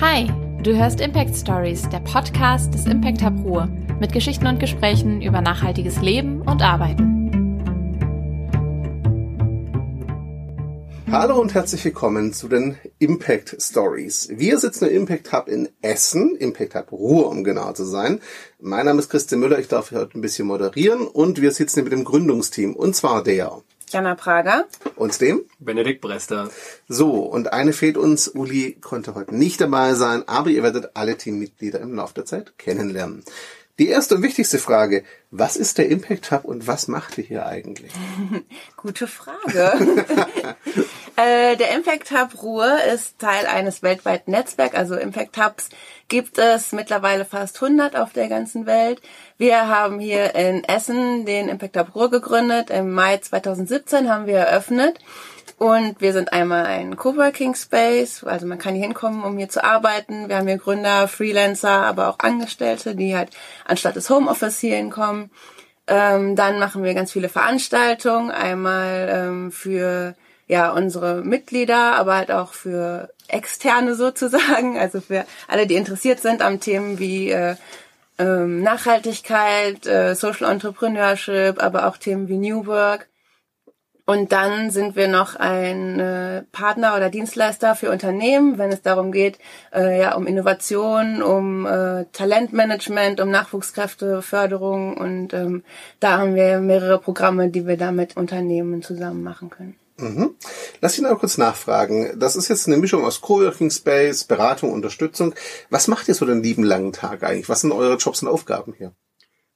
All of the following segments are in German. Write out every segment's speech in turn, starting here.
Hi, du hörst Impact Stories, der Podcast des Impact Hub Ruhr, mit Geschichten und Gesprächen über nachhaltiges Leben und Arbeiten. Hallo und herzlich willkommen zu den Impact Stories. Wir sitzen im Impact Hub in Essen, Impact Hub Ruhr, um genau zu sein. Mein Name ist Christian Müller, ich darf heute ein bisschen moderieren und wir sitzen hier mit dem Gründungsteam und zwar der Jana Prager. Und dem? Benedikt Brester. So, und eine fehlt uns. Uli konnte heute nicht dabei sein, aber ihr werdet alle Teammitglieder im Laufe der Zeit kennenlernen. Die erste und wichtigste Frage, was ist der Impact Hub und was macht ihr hier eigentlich? Gute Frage. äh, der Impact Hub Ruhr ist Teil eines weltweiten Netzwerks, also Impact Hubs gibt es mittlerweile fast 100 auf der ganzen Welt. Wir haben hier in Essen den Impact Hub Ruhr gegründet. Im Mai 2017 haben wir eröffnet. Und wir sind einmal ein Coworking Space, also man kann hier hinkommen, um hier zu arbeiten. Wir haben hier Gründer, Freelancer, aber auch Angestellte, die halt anstatt des Homeoffice hier hinkommen. Ähm, dann machen wir ganz viele Veranstaltungen, einmal ähm, für ja unsere Mitglieder, aber halt auch für Externe sozusagen, also für alle, die interessiert sind an Themen wie äh, ähm, Nachhaltigkeit, äh, Social Entrepreneurship, aber auch Themen wie New Work. Und dann sind wir noch ein äh, Partner oder Dienstleister für Unternehmen, wenn es darum geht, äh, ja, um Innovation, um äh, Talentmanagement, um Nachwuchskräfteförderung und ähm, da haben wir mehrere Programme, die wir da mit Unternehmen zusammen machen können. Mhm. Lass ihn auch kurz nachfragen. Das ist jetzt eine Mischung aus Coworking Space, Beratung, Unterstützung. Was macht ihr so den lieben langen Tag eigentlich? Was sind eure Jobs und Aufgaben hier?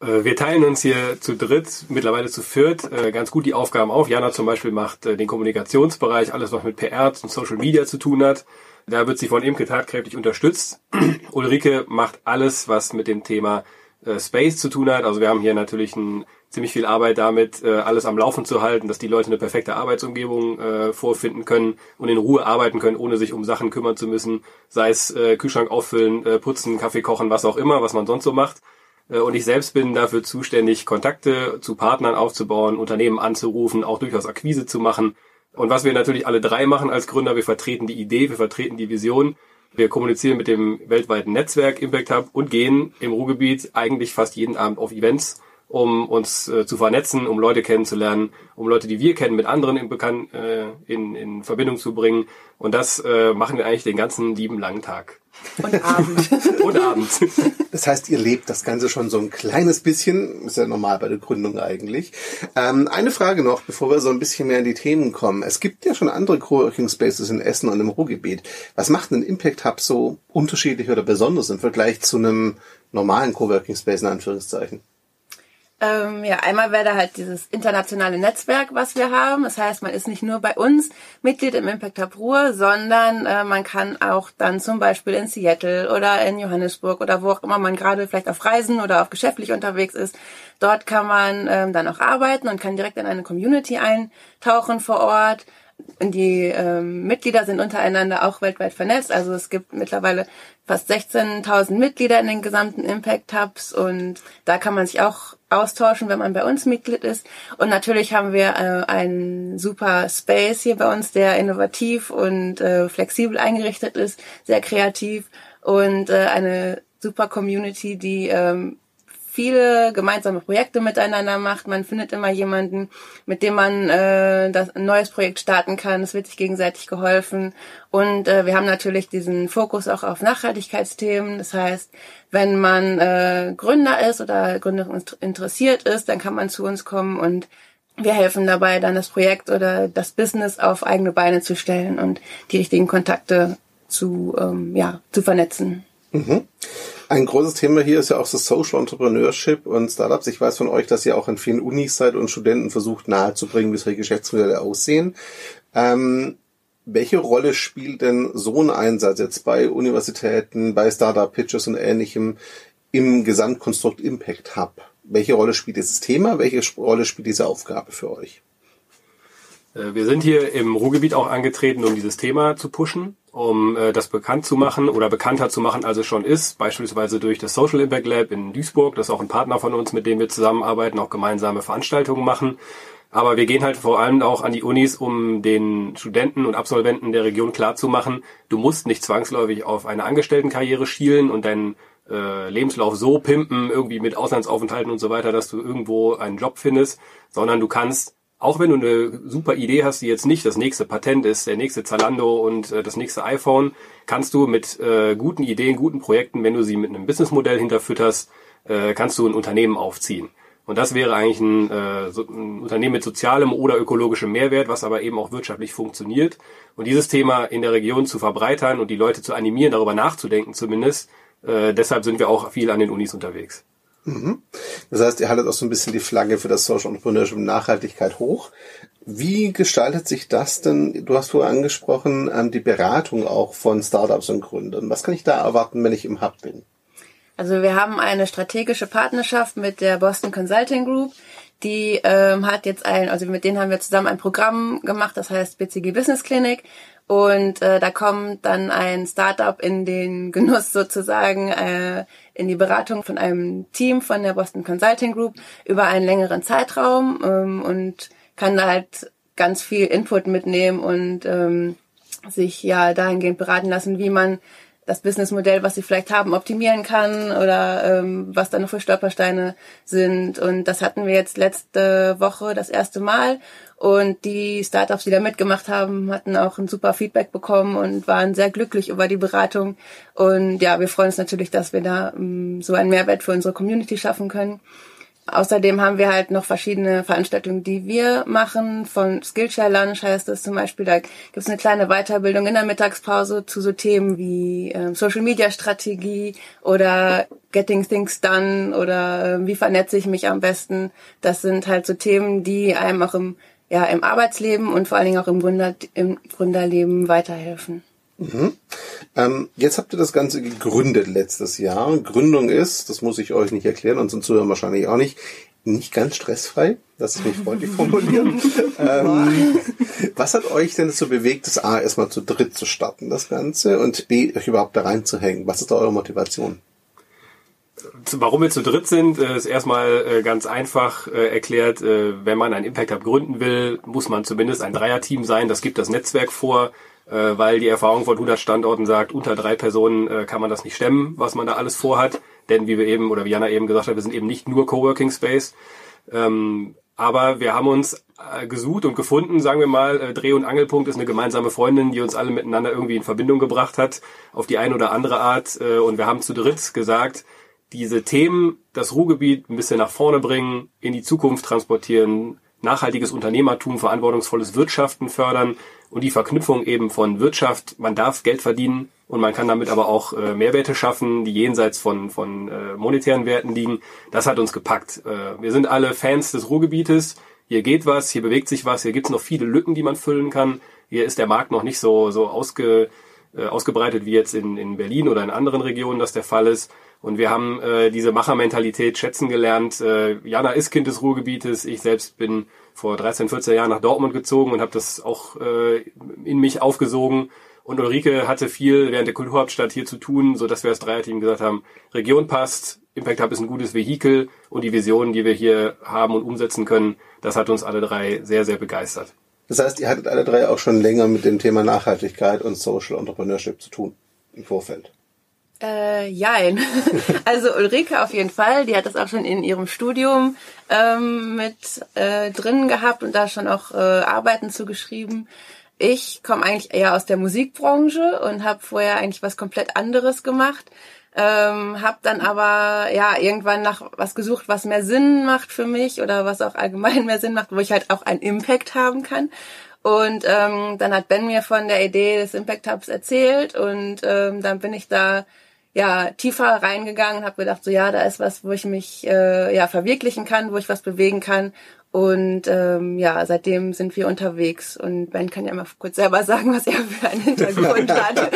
Äh, wir teilen uns hier zu dritt, mittlerweile zu viert, äh, ganz gut die Aufgaben auf. Jana zum Beispiel macht äh, den Kommunikationsbereich, alles was mit PR und Social Media zu tun hat. Da wird sie von Imke tatkräftig unterstützt. Ulrike macht alles, was mit dem Thema Space zu tun hat. Also wir haben hier natürlich ein, ziemlich viel Arbeit damit, alles am Laufen zu halten, dass die Leute eine perfekte Arbeitsumgebung vorfinden können und in Ruhe arbeiten können, ohne sich um Sachen kümmern zu müssen. Sei es Kühlschrank auffüllen, putzen, Kaffee kochen, was auch immer, was man sonst so macht. Äh, und ich selbst bin dafür zuständig, Kontakte zu Partnern aufzubauen, Unternehmen anzurufen, auch durchaus Akquise zu machen. Und was wir natürlich alle drei machen als Gründer, wir vertreten die Idee, wir vertreten die Vision, wir kommunizieren mit dem weltweiten Netzwerk Impact Hub und gehen im Ruhrgebiet eigentlich fast jeden Abend auf Events, um uns äh, zu vernetzen, um Leute kennenzulernen, um Leute, die wir kennen, mit anderen in, Bekan äh, in, in Verbindung zu bringen. Und das äh, machen wir eigentlich den ganzen lieben langen Tag. Und Abend. und Abend. Das heißt, ihr lebt das Ganze schon so ein kleines bisschen. Ist ja normal bei der Gründung eigentlich. Ähm, eine Frage noch, bevor wir so ein bisschen mehr in die Themen kommen. Es gibt ja schon andere Coworking Spaces in Essen und im Ruhrgebiet. Was macht ein Impact Hub so unterschiedlich oder besonders im Vergleich zu einem normalen Coworking Space in Anführungszeichen? Ähm, ja, einmal wäre da halt dieses internationale Netzwerk, was wir haben. Das heißt, man ist nicht nur bei uns Mitglied im Impact Hub Ruhr, sondern äh, man kann auch dann zum Beispiel in Seattle oder in Johannesburg oder wo auch immer man gerade vielleicht auf Reisen oder auf geschäftlich unterwegs ist. Dort kann man ähm, dann auch arbeiten und kann direkt in eine Community eintauchen vor Ort. Und die ähm, Mitglieder sind untereinander auch weltweit vernetzt. Also es gibt mittlerweile fast 16.000 Mitglieder in den gesamten Impact Hubs und da kann man sich auch austauschen, wenn man bei uns Mitglied ist. Und natürlich haben wir äh, einen super Space hier bei uns, der innovativ und äh, flexibel eingerichtet ist, sehr kreativ und äh, eine super Community, die ähm, viele gemeinsame Projekte miteinander macht. Man findet immer jemanden, mit dem man äh, das, ein neues Projekt starten kann. Es wird sich gegenseitig geholfen. Und äh, wir haben natürlich diesen Fokus auch auf Nachhaltigkeitsthemen. Das heißt, wenn man äh, Gründer ist oder Gründer interessiert ist, dann kann man zu uns kommen und wir helfen dabei, dann das Projekt oder das Business auf eigene Beine zu stellen und die richtigen Kontakte zu, ähm, ja, zu vernetzen. Mhm. Ein großes Thema hier ist ja auch das Social Entrepreneurship und Startups. Ich weiß von euch, dass ihr auch in vielen Unis seid und Studenten versucht nahezubringen, wie solche Geschäftsmodelle aussehen. Ähm, welche Rolle spielt denn so ein Einsatz jetzt bei Universitäten, bei Startup Pitches und ähnlichem im Gesamtkonstrukt Impact Hub? Welche Rolle spielt dieses Thema? Welche Rolle spielt diese Aufgabe für euch? Äh, wir sind hier im Ruhrgebiet auch angetreten, um dieses Thema zu pushen um äh, das bekannt zu machen oder bekannter zu machen, als es schon ist, beispielsweise durch das Social Impact Lab in Duisburg, das ist auch ein Partner von uns, mit dem wir zusammenarbeiten, auch gemeinsame Veranstaltungen machen. Aber wir gehen halt vor allem auch an die Unis, um den Studenten und Absolventen der Region klarzumachen, du musst nicht zwangsläufig auf eine Angestelltenkarriere schielen und deinen äh, Lebenslauf so pimpen, irgendwie mit Auslandsaufenthalten und so weiter, dass du irgendwo einen Job findest, sondern du kannst auch wenn du eine super Idee hast, die jetzt nicht das nächste Patent ist, der nächste Zalando und äh, das nächste iPhone, kannst du mit äh, guten Ideen, guten Projekten, wenn du sie mit einem Businessmodell hinterfütterst, äh, kannst du ein Unternehmen aufziehen. Und das wäre eigentlich ein, äh, so ein Unternehmen mit sozialem oder ökologischem Mehrwert, was aber eben auch wirtschaftlich funktioniert. Und dieses Thema in der Region zu verbreitern und die Leute zu animieren, darüber nachzudenken zumindest, äh, deshalb sind wir auch viel an den Unis unterwegs. Mhm. Das heißt, ihr haltet auch so ein bisschen die Flagge für das Social Entrepreneurship Nachhaltigkeit hoch. Wie gestaltet sich das denn? Du hast vorher angesprochen, ähm, die Beratung auch von Startups und Gründern. Was kann ich da erwarten, wenn ich im Hub bin? Also wir haben eine strategische Partnerschaft mit der Boston Consulting Group. Die ähm, hat jetzt ein, also mit denen haben wir zusammen ein Programm gemacht, das heißt BCG Business Clinic. Und äh, da kommt dann ein Startup in den Genuss sozusagen äh, in die Beratung von einem Team von der Boston Consulting Group über einen längeren Zeitraum ähm, und kann da halt ganz viel Input mitnehmen und ähm, sich ja dahingehend beraten lassen, wie man das Businessmodell, was sie vielleicht haben, optimieren kann oder ähm, was da noch für Stolpersteine sind. Und das hatten wir jetzt letzte Woche das erste Mal. Und die Startups, die da mitgemacht haben, hatten auch ein super Feedback bekommen und waren sehr glücklich über die Beratung. Und ja, wir freuen uns natürlich, dass wir da ähm, so einen Mehrwert für unsere Community schaffen können. Außerdem haben wir halt noch verschiedene Veranstaltungen, die wir machen. Von Skillshare Lunch heißt es zum Beispiel, da gibt es eine kleine Weiterbildung in der Mittagspause zu so Themen wie äh, Social Media Strategie oder Getting Things Done oder äh, wie vernetze ich mich am besten. Das sind halt so Themen, die einem auch im, ja, im Arbeitsleben und vor allen Dingen auch im, Gründer, im Gründerleben weiterhelfen. Mhm. Ähm, jetzt habt ihr das Ganze gegründet letztes Jahr. Gründung ist, das muss ich euch nicht erklären und sonst Zuhörer wahrscheinlich auch nicht, nicht ganz stressfrei. Das ist mich freundlich formulieren. ähm, was hat euch denn dazu bewegt, das A erstmal zu dritt zu starten, das Ganze, und B, euch überhaupt da reinzuhängen? Was ist da eure Motivation? Warum wir zu dritt sind, äh, ist erstmal äh, ganz einfach äh, erklärt. Wenn man ein Impact Hub gründen will, muss man zumindest ein Dreierteam sein. Das gibt das Netzwerk vor äh, weil die Erfahrung von 100 Standorten sagt, unter drei Personen äh, kann man das nicht stemmen, was man da alles vorhat. Denn wie wir eben, oder wie Jana eben gesagt hat, wir sind eben nicht nur Coworking Space. Ähm, aber wir haben uns äh, gesucht und gefunden, sagen wir mal, äh, Dreh- und Angelpunkt ist eine gemeinsame Freundin, die uns alle miteinander irgendwie in Verbindung gebracht hat, auf die eine oder andere Art. Äh, und wir haben zu dritt gesagt, diese Themen, das Ruhrgebiet ein bisschen nach vorne bringen, in die Zukunft transportieren, nachhaltiges Unternehmertum, verantwortungsvolles Wirtschaften fördern und die Verknüpfung eben von Wirtschaft, man darf Geld verdienen und man kann damit aber auch äh, Mehrwerte schaffen, die jenseits von, von äh, monetären Werten liegen. Das hat uns gepackt. Äh, wir sind alle Fans des Ruhrgebietes. Hier geht was, hier bewegt sich was, hier gibt es noch viele Lücken, die man füllen kann. Hier ist der Markt noch nicht so, so ausge, äh, ausgebreitet wie jetzt in, in Berlin oder in anderen Regionen das der Fall ist. Und wir haben äh, diese Machermentalität schätzen gelernt. Äh, Jana ist Kind des Ruhrgebietes. Ich selbst bin vor 13, 14 Jahren nach Dortmund gezogen und habe das auch äh, in mich aufgesogen. Und Ulrike hatte viel während der Kulturhauptstadt hier zu tun, so dass wir als Dreierteam gesagt haben, Region passt, Impact Hub ist ein gutes Vehikel und die Visionen, die wir hier haben und umsetzen können, das hat uns alle drei sehr, sehr begeistert. Das heißt, ihr hattet alle drei auch schon länger mit dem Thema Nachhaltigkeit und Social Entrepreneurship zu tun im Vorfeld. Äh, jein. also Ulrike auf jeden Fall, die hat das auch schon in ihrem Studium ähm, mit äh, drin gehabt und da schon auch äh, Arbeiten zugeschrieben. Ich komme eigentlich eher aus der Musikbranche und habe vorher eigentlich was komplett anderes gemacht. Ähm, habe dann aber ja irgendwann nach was gesucht, was mehr Sinn macht für mich oder was auch allgemein mehr Sinn macht, wo ich halt auch einen Impact haben kann. Und ähm, dann hat Ben mir von der Idee des Impact Hubs erzählt und ähm, dann bin ich da ja tiefer reingegangen und habe gedacht, so ja, da ist was, wo ich mich äh, ja verwirklichen kann, wo ich was bewegen kann. Und ähm, ja, seitdem sind wir unterwegs. Und Ben kann ja mal kurz selber sagen, was er für einen Hintergrund hat.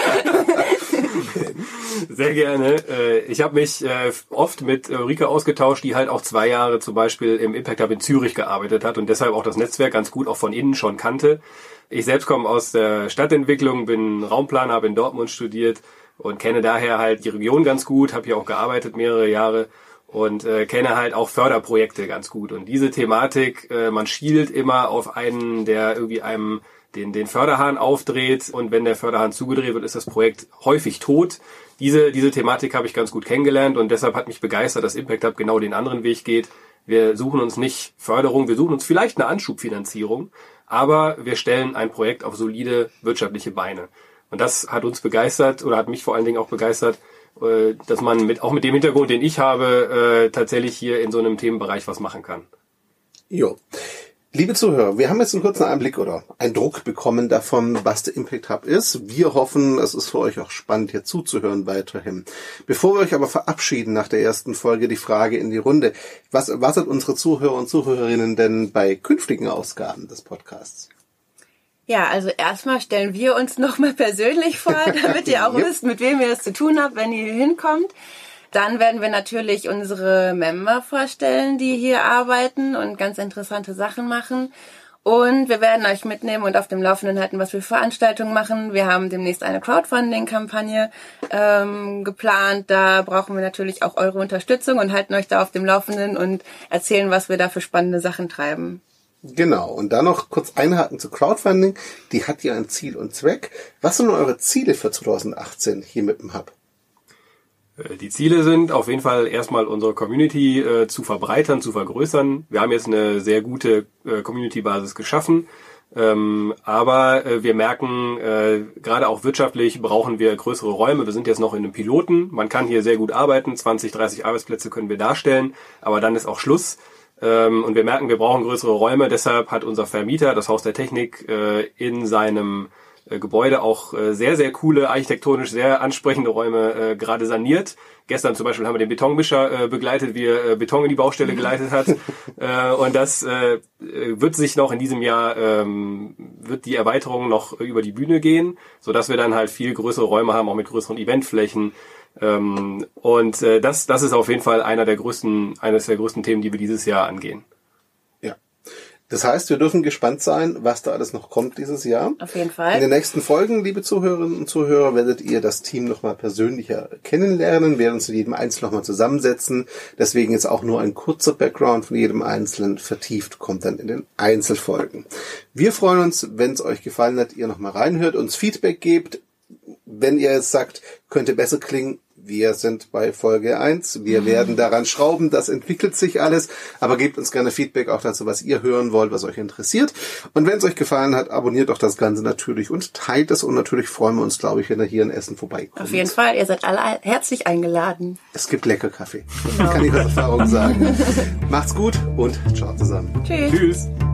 Sehr gerne. Äh, ich habe mich äh, oft mit Ulrike ausgetauscht, die halt auch zwei Jahre zum Beispiel im Impact Hub in Zürich gearbeitet hat und deshalb auch das Netzwerk ganz gut auch von innen schon kannte. Ich selbst komme aus der Stadtentwicklung, bin Raumplaner, habe in Dortmund studiert und kenne daher halt die Region ganz gut, habe hier auch gearbeitet mehrere Jahre und äh, kenne halt auch Förderprojekte ganz gut. Und diese Thematik, äh, man schielt immer auf einen, der irgendwie einem den, den Förderhahn aufdreht und wenn der Förderhahn zugedreht wird, ist das Projekt häufig tot. Diese, diese Thematik habe ich ganz gut kennengelernt und deshalb hat mich begeistert, dass Impact Hub genau den anderen Weg geht. Wir suchen uns nicht Förderung, wir suchen uns vielleicht eine Anschubfinanzierung, aber wir stellen ein Projekt auf solide wirtschaftliche Beine. Und das hat uns begeistert oder hat mich vor allen Dingen auch begeistert, äh, dass man mit, auch mit dem Hintergrund, den ich habe, äh, tatsächlich hier in so einem Themenbereich was machen kann. Jo. Liebe Zuhörer, wir haben jetzt einen kurzen Einblick oder einen Druck bekommen davon, was der Impact Hub ist. Wir hoffen, es ist für euch auch spannend, hier zuzuhören weiterhin. Bevor wir euch aber verabschieden nach der ersten Folge, die Frage in die Runde. Was erwartet unsere Zuhörer und Zuhörerinnen denn bei künftigen Ausgaben des Podcasts? Ja, also erstmal stellen wir uns nochmal persönlich vor, damit ihr auch wisst, mit wem ihr es zu tun habt, wenn ihr hier hinkommt. Dann werden wir natürlich unsere Member vorstellen, die hier arbeiten und ganz interessante Sachen machen. Und wir werden euch mitnehmen und auf dem Laufenden halten, was wir Veranstaltungen machen. Wir haben demnächst eine Crowdfunding-Kampagne ähm, geplant. Da brauchen wir natürlich auch eure Unterstützung und halten euch da auf dem Laufenden und erzählen, was wir da für spannende Sachen treiben. Genau. Und dann noch kurz einhaken zu Crowdfunding. Die hat ja ein Ziel und Zweck. Was sind eure Ziele für 2018 hier mit dem Hub? Äh, die Ziele sind auf jeden Fall erstmal unsere Community äh, zu verbreitern, zu vergrößern. Wir haben jetzt eine sehr gute äh, Community-Basis geschaffen. Ähm, aber äh, wir merken, äh, gerade auch wirtschaftlich brauchen wir größere Räume. Wir sind jetzt noch in einem Piloten. Man kann hier sehr gut arbeiten. 20, 30 Arbeitsplätze können wir darstellen. Aber dann ist auch Schluss. Ähm, und wir merken, wir brauchen größere Räume. Deshalb hat unser Vermieter, das Haus der Technik, äh, in seinem äh, Gebäude auch äh, sehr, sehr coole, architektonisch sehr ansprechende Räume gerade saniert. Gestern zum Beispiel haben wir den Betonmischer begleitet, wie er Beton in die Baustelle geleitet hat. und das wird sich noch in diesem Jahr, ähm, wird die Erweiterung noch über die Bühne gehen, so dass wir dann halt viel größere Räume haben, auch mit größeren Eventflächen. Ähm, und äh, das, das ist auf jeden Fall einer der größten, eines der größten Themen, die wir dieses Jahr angehen. Das heißt, wir dürfen gespannt sein, was da alles noch kommt dieses Jahr. Auf jeden Fall. In den nächsten Folgen, liebe Zuhörerinnen und Zuhörer, werdet ihr das Team nochmal persönlicher kennenlernen, werden uns in jedem Einzelnen nochmal zusammensetzen. Deswegen ist auch nur ein kurzer Background von jedem Einzelnen vertieft, kommt dann in den Einzelfolgen. Wir freuen uns, wenn es euch gefallen hat, ihr nochmal reinhört, uns Feedback gebt. Wenn ihr jetzt sagt, könnte besser klingen, wir sind bei Folge 1. Wir werden daran schrauben. Das entwickelt sich alles. Aber gebt uns gerne Feedback auch dazu, was ihr hören wollt, was euch interessiert. Und wenn es euch gefallen hat, abonniert doch das Ganze natürlich und teilt es. Und natürlich freuen wir uns, glaube ich, wenn ihr hier in Essen vorbeikommt. Auf jeden Fall. Ihr seid alle herzlich eingeladen. Es gibt lecker Kaffee. Genau. Kann ich aus Erfahrung sagen. Macht's gut und ciao zusammen. Tschüss. Tschüss.